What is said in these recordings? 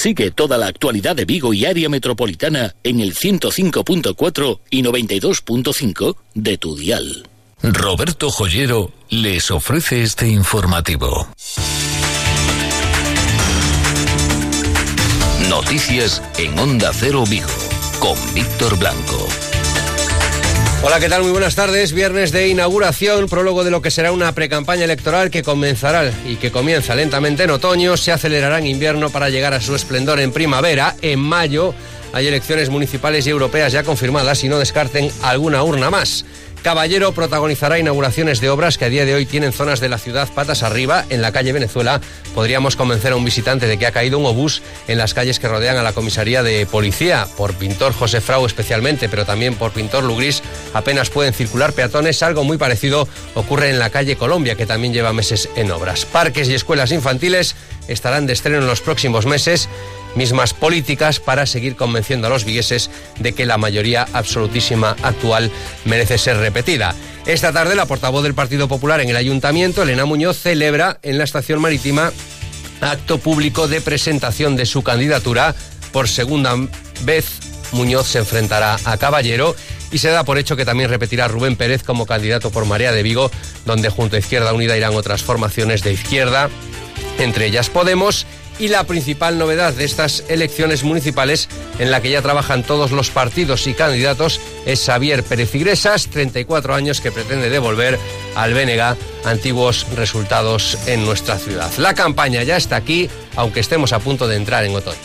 Sigue toda la actualidad de Vigo y área metropolitana en el 105.4 y 92.5 de tu dial. Roberto Joyero les ofrece este informativo. Noticias en Onda Cero Vigo con Víctor Blanco. Hola, ¿qué tal? Muy buenas tardes. Viernes de inauguración, prólogo de lo que será una precampaña electoral que comenzará y que comienza lentamente en otoño, se acelerará en invierno para llegar a su esplendor en primavera. En mayo hay elecciones municipales y europeas ya confirmadas y no descarten alguna urna más. Caballero protagonizará inauguraciones de obras que a día de hoy tienen zonas de la ciudad patas arriba. En la calle Venezuela podríamos convencer a un visitante de que ha caído un obús en las calles que rodean a la comisaría de policía. Por pintor José Frau especialmente, pero también por pintor Lugris apenas pueden circular peatones. Algo muy parecido ocurre en la calle Colombia, que también lleva meses en obras. Parques y escuelas infantiles estarán de estreno en los próximos meses mismas políticas para seguir convenciendo a los vigueses de que la mayoría absolutísima actual merece ser repetida. Esta tarde la portavoz del Partido Popular en el Ayuntamiento, Elena Muñoz, celebra en la estación marítima acto público de presentación de su candidatura. Por segunda vez, Muñoz se enfrentará a Caballero y se da por hecho que también repetirá Rubén Pérez como candidato por Marea de Vigo, donde junto a Izquierda Unida irán otras formaciones de izquierda, entre ellas Podemos y la principal novedad de estas elecciones municipales, en la que ya trabajan todos los partidos y candidatos, es Xavier Pérez Igresas, 34 años, que pretende devolver al Bénega antiguos resultados en nuestra ciudad. La campaña ya está aquí, aunque estemos a punto de entrar en otoño.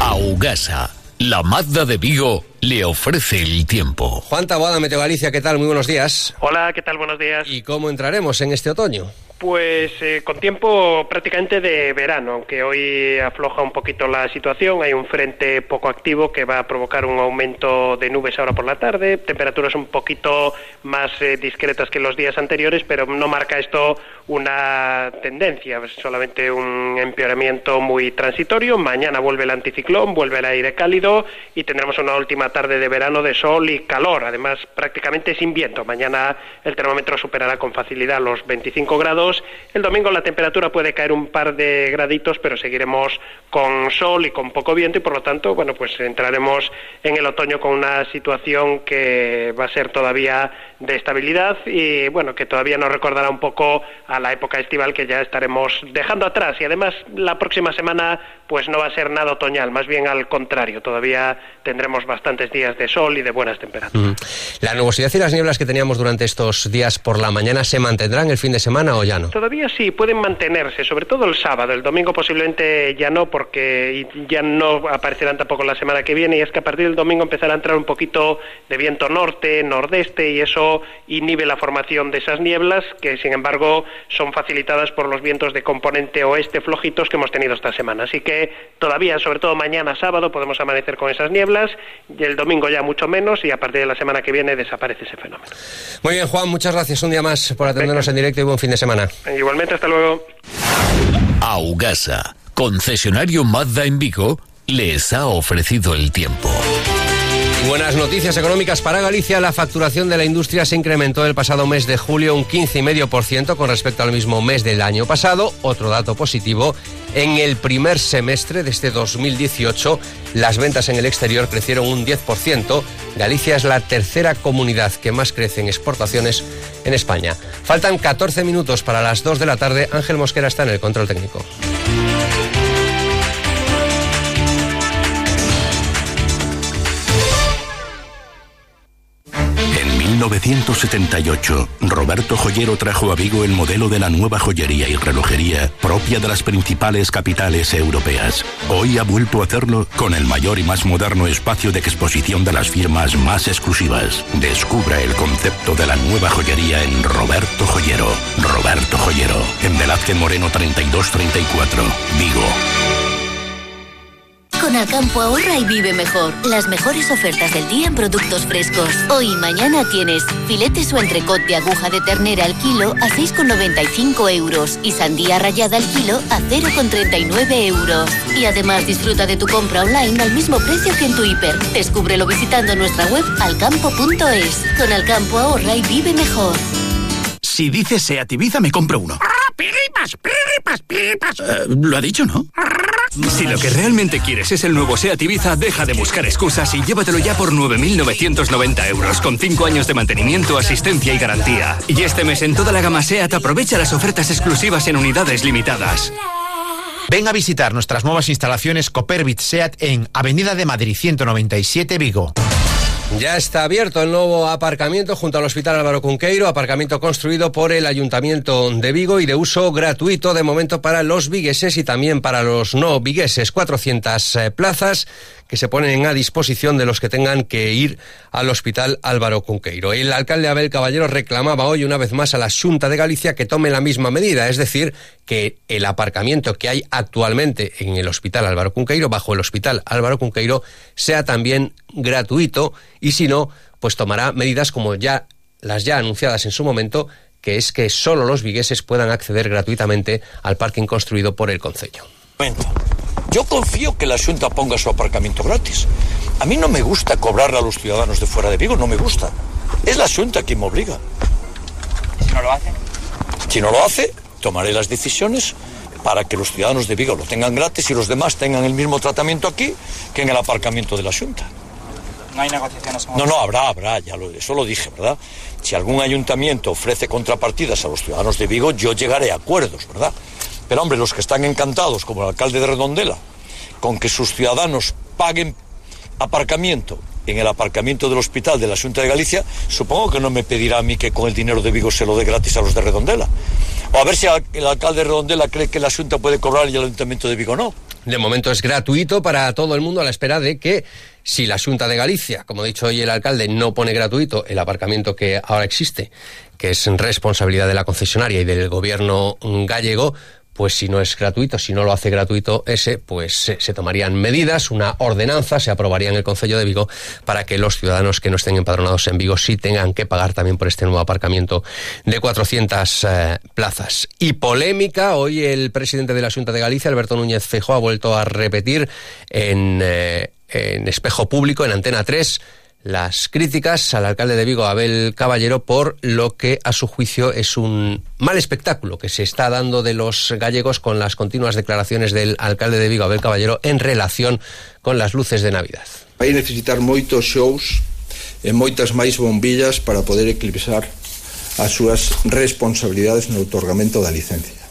Augasa, la Mazda de Vigo, le ofrece el tiempo. Juan Taboada, Meteo Galicia, ¿qué tal? Muy buenos días. Hola, ¿qué tal? Buenos días. ¿Y cómo entraremos en este otoño? Pues eh, con tiempo prácticamente de verano, aunque hoy afloja un poquito la situación, hay un frente poco activo que va a provocar un aumento de nubes ahora por la tarde, temperaturas un poquito más eh, discretas que los días anteriores, pero no marca esto una tendencia, solamente un empeoramiento muy transitorio. Mañana vuelve el anticiclón, vuelve el aire cálido y tendremos una última tarde de verano de sol y calor, además prácticamente sin viento. Mañana el termómetro superará con facilidad los 25 grados el domingo la temperatura puede caer un par de graditos, pero seguiremos con sol y con poco viento y por lo tanto, bueno, pues entraremos en el otoño con una situación que va a ser todavía de estabilidad y bueno, que todavía nos recordará un poco a la época estival que ya estaremos dejando atrás y además la próxima semana pues no va a ser nada otoñal, más bien al contrario, todavía tendremos bastantes días de sol y de buenas temperaturas. ¿La nubosidad y las nieblas que teníamos durante estos días por la mañana se mantendrán el fin de semana o ya no? Todavía sí, pueden mantenerse, sobre todo el sábado, el domingo posiblemente ya no porque ya no aparecerán tampoco la semana que viene y es que a partir del domingo empezará a entrar un poquito de viento norte, nordeste y eso inhibe la formación de esas nieblas que sin embargo son facilitadas por los vientos de componente oeste flojitos que hemos tenido esta semana. Así que todavía, sobre todo mañana sábado, podemos amanecer con esas nieblas y el domingo ya mucho menos y a partir de la semana que viene desaparece ese fenómeno. Muy bien, Juan, muchas gracias un día más por atendernos en directo y buen fin de semana. Igualmente, hasta luego. Augasa, concesionario Mazda en Vigo, les ha ofrecido el tiempo. Buenas noticias económicas para Galicia. La facturación de la industria se incrementó el pasado mes de julio un 15,5% con respecto al mismo mes del año pasado. Otro dato positivo, en el primer semestre de este 2018 las ventas en el exterior crecieron un 10%. Galicia es la tercera comunidad que más crece en exportaciones en España. Faltan 14 minutos para las 2 de la tarde. Ángel Mosquera está en el control técnico. 1978, Roberto Joyero trajo a Vigo el modelo de la nueva joyería y relojería propia de las principales capitales europeas. Hoy ha vuelto a hacerlo con el mayor y más moderno espacio de exposición de las firmas más exclusivas. Descubra el concepto de la nueva joyería en Roberto Joyero. Roberto Joyero, en Velázquez Moreno 3234, Vigo. Con Alcampo ahorra y vive mejor. Las mejores ofertas del día en productos frescos. Hoy y mañana tienes filetes o entrecot de aguja de ternera al kilo a 6,95 euros y sandía rayada al kilo a 0,39 euros. Y además disfruta de tu compra online al mismo precio que en tu hiper. Descúbrelo visitando nuestra web alcampo.es. Con Alcampo ahorra y vive mejor. Si dices Seat Ibiza, me compro uno. ¡Piripas, piripas, piripas! Eh, lo ha dicho, ¿no? Si lo que realmente quieres es el nuevo SEAT Ibiza, deja de buscar excusas y llévatelo ya por 9.990 euros, con 5 años de mantenimiento, asistencia y garantía. Y este mes en toda la gama SEAT aprovecha las ofertas exclusivas en unidades limitadas. Ven a visitar nuestras nuevas instalaciones Coperbit SEAT en Avenida de Madrid 197 Vigo. Ya está abierto el nuevo aparcamiento junto al Hospital Álvaro Cunqueiro, aparcamiento construido por el Ayuntamiento de Vigo y de uso gratuito de momento para los vigueses y también para los no vigueses. 400 eh, plazas que se ponen a disposición de los que tengan que ir al Hospital Álvaro Cunqueiro. El alcalde Abel Caballero reclamaba hoy una vez más a la Junta de Galicia que tome la misma medida, es decir, que el aparcamiento que hay actualmente en el Hospital Álvaro Cunqueiro, bajo el Hospital Álvaro Cunqueiro, sea también gratuito y si no, pues tomará medidas como ya las ya anunciadas en su momento, que es que solo los vigueses puedan acceder gratuitamente al parking construido por el Concello. Yo confío que la Junta ponga su aparcamiento gratis. A mí no me gusta cobrarle a los ciudadanos de fuera de Vigo, no me gusta. Es la Junta quien me obliga. ¿Si no lo hace? Si no lo hace, tomaré las decisiones para que los ciudadanos de Vigo lo tengan gratis y los demás tengan el mismo tratamiento aquí que en el aparcamiento de la Junta. No hay negociaciones No, no, habrá, habrá, ya lo, eso lo dije, ¿verdad? Si algún ayuntamiento ofrece contrapartidas a los ciudadanos de Vigo, yo llegaré a acuerdos, ¿verdad? Pero hombre, los que están encantados, como el alcalde de Redondela, con que sus ciudadanos paguen aparcamiento en el aparcamiento del hospital de la Junta de Galicia, supongo que no me pedirá a mí que con el dinero de Vigo se lo dé gratis a los de Redondela. O a ver si el alcalde de Redondela cree que la Junta puede cobrar y el ayuntamiento de Vigo no. De momento es gratuito para todo el mundo a la espera de que si la Junta de Galicia, como ha dicho hoy el alcalde, no pone gratuito el aparcamiento que ahora existe, que es responsabilidad de la concesionaria y del gobierno gallego, pues si no es gratuito, si no lo hace gratuito ese, pues se, tomarían medidas, una ordenanza, se aprobaría en el Concello de Vigo para que los ciudadanos que no estén empadronados en Vigo sí tengan que pagar también por este nuevo aparcamiento de 400 eh, plazas. Y polémica, hoy el presidente de la Junta de Galicia, Alberto Núñez Fejo, ha vuelto a repetir en, eh, en espejo público, en Antena 3, las críticas al alcalde de Vigo, Abel Caballero, por lo que a su juicio es un mal espectáculo que se está dando de los gallegos con las continuas declaraciones del alcalde de Vigo, Abel Caballero, en relación con las luces de Navidad. Vai necesitar moitos shows eh, e moitas máis bombillas para poder eclipsar as súas responsabilidades eh, no otorgamento da licencia.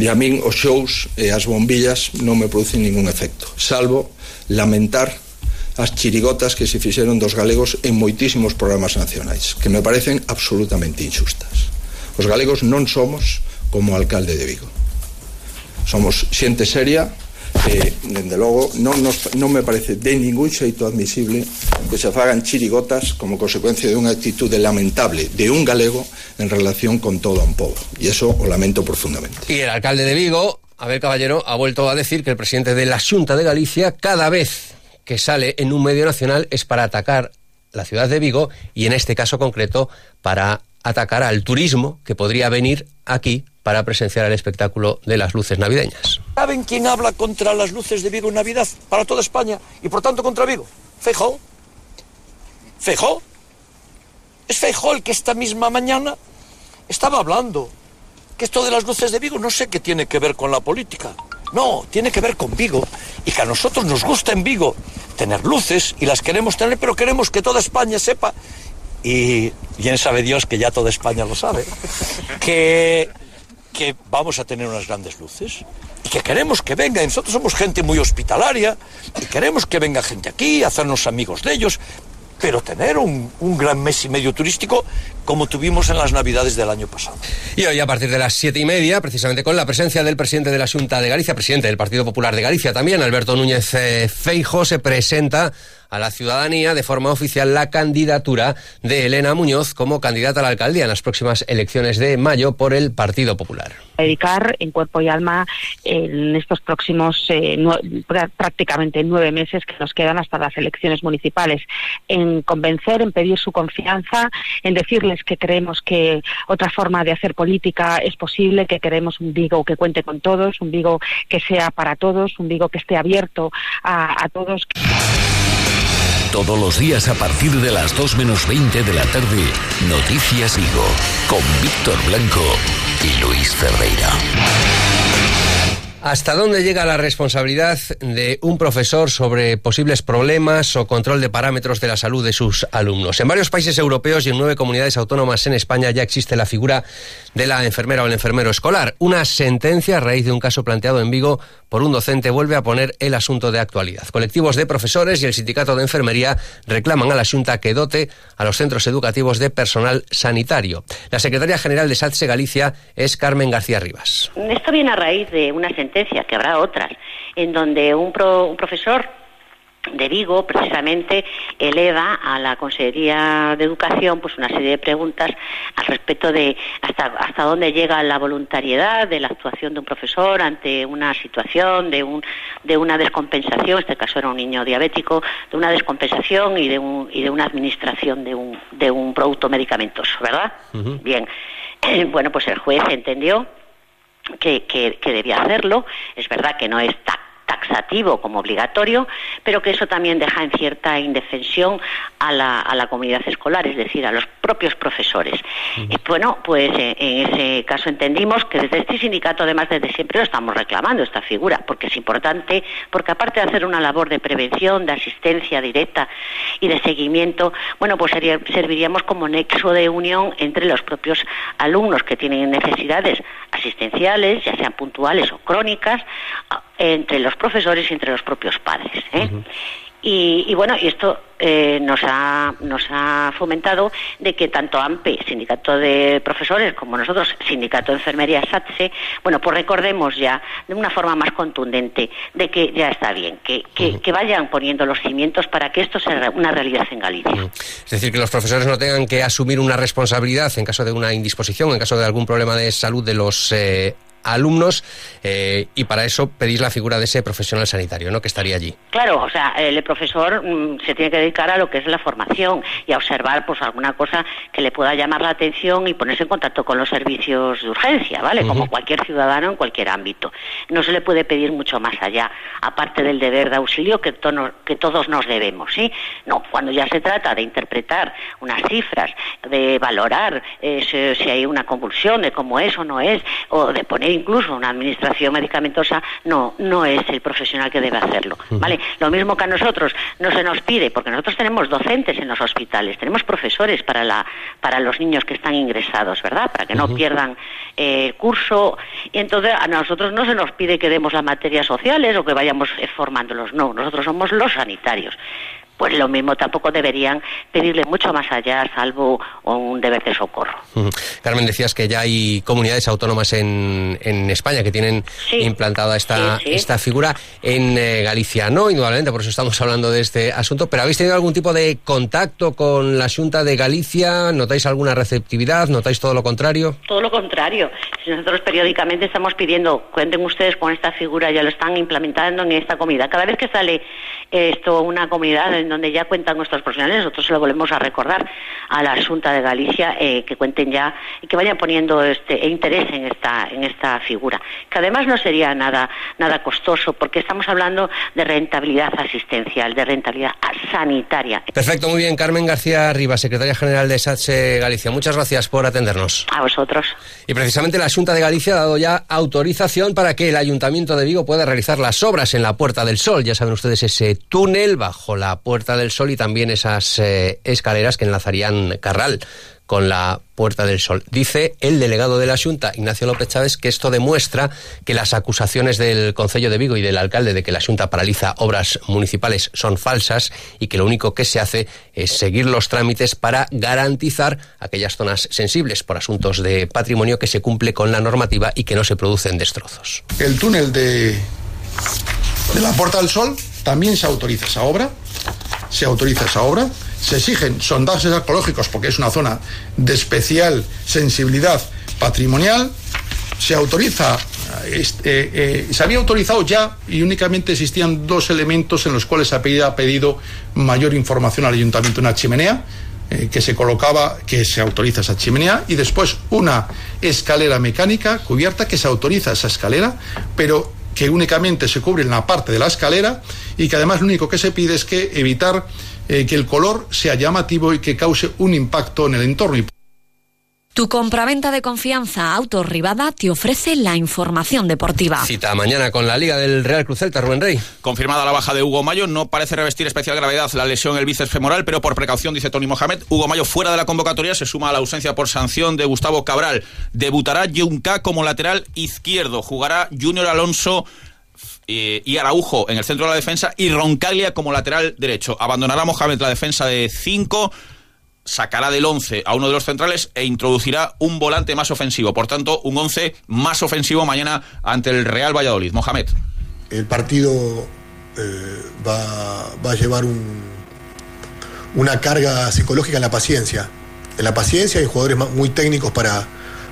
E a min os shows e as bombillas non me producen ningún efecto, salvo lamentar as chirigotas que se fixeron dos galegos en moitísimos programas nacionais, que me parecen absolutamente injustas. Os galegos non somos como alcalde de Vigo. Somos xente seria e, dende logo, non, nos, me parece de ningún xeito admisible que se fagan chirigotas como consecuencia de unha actitude lamentable de un galego en relación con todo un pobo. E eso o lamento profundamente. Y el alcalde de Vigo, Abel Caballero, ha vuelto a decir que el presidente de la Xunta de Galicia cada vez que sale en un medio nacional es para atacar la ciudad de Vigo y en este caso concreto para atacar al turismo que podría venir aquí para presenciar el espectáculo de las luces navideñas. ¿Saben quién habla contra las luces de Vigo en Navidad para toda España y por tanto contra Vigo? Feijó. Feijó. Es Feijó el que esta misma mañana estaba hablando que esto de las luces de Vigo no sé qué tiene que ver con la política. No, tiene que ver con Vigo y que a nosotros nos gusta en Vigo tener luces y las queremos tener, pero queremos que toda España sepa, y bien sabe Dios que ya toda España lo sabe, que, que vamos a tener unas grandes luces y que queremos que venga. Nosotros somos gente muy hospitalaria y queremos que venga gente aquí, hacernos amigos de ellos, pero tener un, un, gran mes y medio turístico como tuvimos en las Navidades del año pasado. Y hoy a partir de las siete y media, precisamente con la presencia del presidente de la Junta de Galicia, presidente del Partido Popular de Galicia también, Alberto Núñez eh, Feijo, se presenta a la ciudadanía de forma oficial la candidatura de Elena Muñoz como candidata a la alcaldía en las próximas elecciones de mayo por el Partido Popular. Dedicar en cuerpo y alma en estos próximos eh, prácticamente nueve meses que nos quedan hasta las elecciones municipales, en convencer, en pedir su confianza, en decirles que creemos que otra forma de hacer política es posible, que queremos un Vigo que cuente con todos, un Vigo que sea para todos, un Vigo que esté abierto a todos. Todos los días a partir de las 2 menos 20 de la tarde, Noticias Vigo, con Víctor Blanco y Luis Ferreira. ¿Hasta dónde llega la responsabilidad de un profesor sobre posibles problemas o control de parámetros de la salud de sus alumnos? En varios países europeos y en nueve comunidades autónomas en España ya existe la figura de la enfermera o el enfermero escolar. Una sentencia a raíz de un caso planteado en Vigo por un docente vuelve a poner el asunto de actualidad. Colectivos de profesores y el sindicato de enfermería reclaman a la Junta que dote a los centros educativos de personal sanitario. La secretaria general de SATSE Galicia es Carmen García Rivas. Esto viene a raíz de una sentencia que habrá otras, en donde un, un profesor de Vigo precisamente eleva a la Consejería de Educación pues una serie de preguntas al respecto de hasta hasta dónde llega la voluntariedad de la actuación de un profesor ante una situación de un de una descompensación, en este caso era un niño diabético, de una descompensación y de un y de una administración de un de un producto medicamentoso, ¿verdad? Bien. bueno, pues el juez entendió que, que, que, debía hacerlo. Es verdad que no es taxativo como obligatorio, pero que eso también deja en cierta indefensión a la, a la comunidad escolar, es decir, a los propios profesores. Y bueno, pues eh, en ese caso entendimos que desde este sindicato, además desde siempre lo estamos reclamando esta figura, porque es importante, porque aparte de hacer una labor de prevención, de asistencia directa y de seguimiento, bueno, pues serviríamos como nexo de unión entre los propios alumnos que tienen necesidades asistenciales, ya sean puntuales o crónicas, entre los profesores y entre los propios padres. ¿eh? y, bueno, y esto eh, nos, ha, nos ha fomentado de que tanto AMPE, Sindicato de Profesores, como nosotros, Sindicato de Enfermería SATSE, bueno, pues recordemos ya de una forma más contundente de que ya está bien, que, que, vayan poniendo los cimientos para que esto sea una realidad en Galicia. Es decir, que los profesores no tengan que asumir una responsabilidad en caso de una indisposición, en caso de algún problema de salud de los eh, alumnos eh, y para eso pedís la figura de ese profesional sanitario, ¿no? Que estaría allí. Claro, o sea, el profesor mm, se tiene que dedicar a lo que es la formación y a observar pues alguna cosa que le pueda llamar la atención y ponerse en contacto con los servicios de urgencia, ¿vale? Como cualquier ciudadano en cualquier ámbito. No se le puede pedir mucho más allá, aparte del deber de auxilio que, que todos nos debemos, ¿sí? No, cuando ya se trata de interpretar unas cifras, de valorar eh, si, si hay una convulsión, de cómo es o no es, o de poner incluso una administración medicamentosa, no, no es el profesional que debe hacerlo. ¿vale? Lo mismo que a nosotros no se nos pide, porque nosotros tenemos docentes en los hospitales, tenemos profesores para, la, para los niños que están ingresados, ¿verdad? Para que no pierdan eh, el curso. Y entonces a nosotros no se nos pide que demos las materias sociales o que vayamos formándolos, no, nosotros somos los sanitarios pues lo mismo tampoco deberían pedirle mucho más allá, salvo un deber de socorro. Carmen, decías que ya hay comunidades autónomas en, en España que tienen implantada esta, esta figura. En eh, Galicia no, indudablemente, por eso estamos hablando de este asunto, pero ¿habéis tenido algún tipo de contacto con la Junta de Galicia? ¿Notáis alguna receptividad? ¿Notáis todo lo contrario? Todo lo contrario. Nosotros periódicamente estamos pidiendo, cuenten ustedes con esta figura, ya lo están implementando en esta comunidad. Cada vez que sale esto, una comunidad en donde ya cuentan nuestros profesionales, nosotros se lo volvemos a recordar a la Junta de Galicia eh, que cuenten ya y que vayan poniendo este interés en esta en esta figura, que además no sería nada nada costoso porque estamos hablando de rentabilidad asistencial, de rentabilidad sanitaria. Perfecto, muy bien, Carmen García Rivas, secretaria general de SATSE Galicia. Muchas gracias por atendernos. A vosotros. Y precisamente la Junta de Galicia ha dado ya autorización para que el Ayuntamiento de Vigo pueda realizar las obras en la Puerta del Sol. Ya saben ustedes ese túnel bajo la Puerta Puerta del Sol y también esas eh, escaleras que enlazarían Carral con la Puerta del Sol. Dice el delegado de la Junta, Ignacio López Chávez, que esto demuestra que las acusaciones del Concello de Vigo y del alcalde de que la Junta paraliza obras municipales son falsas y que lo único que se hace es seguir los trámites para garantizar aquellas zonas sensibles por asuntos de patrimonio que se cumple con la normativa y que no se producen destrozos. El túnel de, de la Puerta del Sol también se autoriza esa obra se autoriza esa obra, se exigen sondajes arqueológicos porque es una zona de especial sensibilidad patrimonial, se autoriza, eh, eh, se había autorizado ya y únicamente existían dos elementos en los cuales se había pedido mayor información al ayuntamiento, una chimenea, eh, que se colocaba, que se autoriza esa chimenea, y después una escalera mecánica cubierta, que se autoriza esa escalera, pero que únicamente se cubre en la parte de la escalera y que además lo único que se pide es que evitar eh, que el color sea llamativo y que cause un impacto en el entorno. Tu compraventa de confianza Auto Rivada te ofrece la información deportiva. Cita mañana con la Liga del Real Cruz Celta, Rubén Rey. Confirmada la baja de Hugo Mayo, no parece revestir especial gravedad la lesión en el bíceps femoral, pero por precaución, dice Tony Mohamed, Hugo Mayo fuera de la convocatoria se suma a la ausencia por sanción de Gustavo Cabral. Debutará Junca como lateral izquierdo, jugará Junior Alonso eh, y Araujo en el centro de la defensa y Roncaglia como lateral derecho. Abandonará Mohamed la defensa de 5 sacará del 11 a uno de los centrales e introducirá un volante más ofensivo. Por tanto, un 11 más ofensivo mañana ante el Real Valladolid. Mohamed. El partido eh, va, a llevar un, una carga psicológica en la paciencia. En la paciencia hay jugadores muy técnicos para,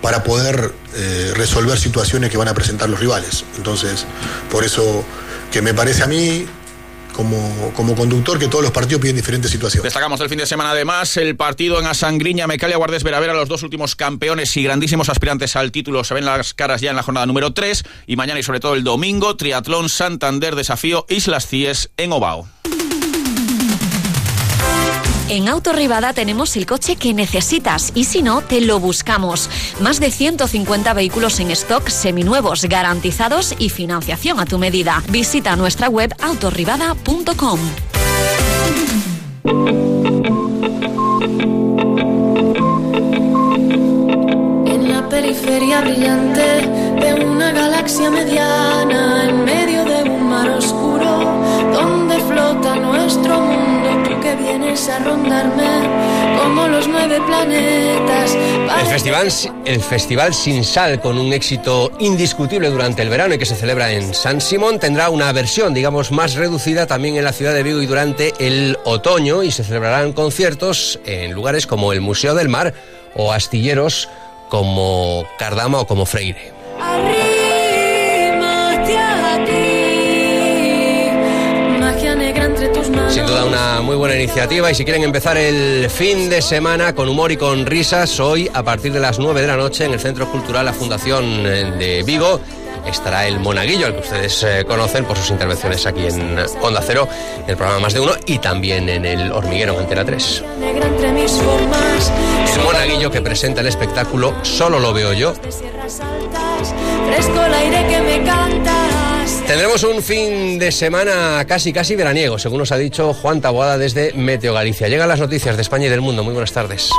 para poder eh, resolver situaciones que van a presentar los rivales. Entonces, por eso que me parece a mí como, como conductor que todos los partidos piden diferentes situaciones. Destacamos el fin de semana además el partido en Asangriña, Mecalia, Guardes Veravera, los dos últimos campeones y grandísimos aspirantes al título se ven las caras ya en la jornada número 3 y mañana y sobre todo el domingo, Triatlón Santander Desafío Islas Cies en Obao. En Autorribada tenemos el coche que necesitas y si no, te lo buscamos. Más de 150 vehículos en stock seminuevos, garantizados y financiación a tu medida. Visita nuestra web autorribada.com. En la periferia brillante de una galaxia mediana, en medio de un mar oscuro, donde flota nuestro mundo vienes a rondarme como los nueve planetas. El festival, el festival Sin Sal, con un éxito indiscutible durante el verano y que se celebra en San Simón, tendrá una versión, digamos, más reducida también en la ciudad de Vigo y durante el otoño y se celebrarán conciertos en lugares como el Museo del Mar o astilleros como Cardama o como Freire. Sin una muy buena iniciativa y si quieren empezar el fin de semana con humor y con risas, hoy a partir de las 9 de la noche en el Centro Cultural La Fundación eh, de Vigo estará el Monaguillo, al que ustedes eh, conocen por sus intervenciones aquí en Onda Cero, en el programa Más de Uno y también en el Hormiguero en Antena 3. El Monaguillo que presenta el espectáculo Solo lo veo yo. Fresco el aire que me canta. Tendremos un fin de semana casi casi veraniego, según nos ha dicho Juan Taboada desde Meteo Galicia. Llegan las noticias de España y del mundo. Muy buenas tardes.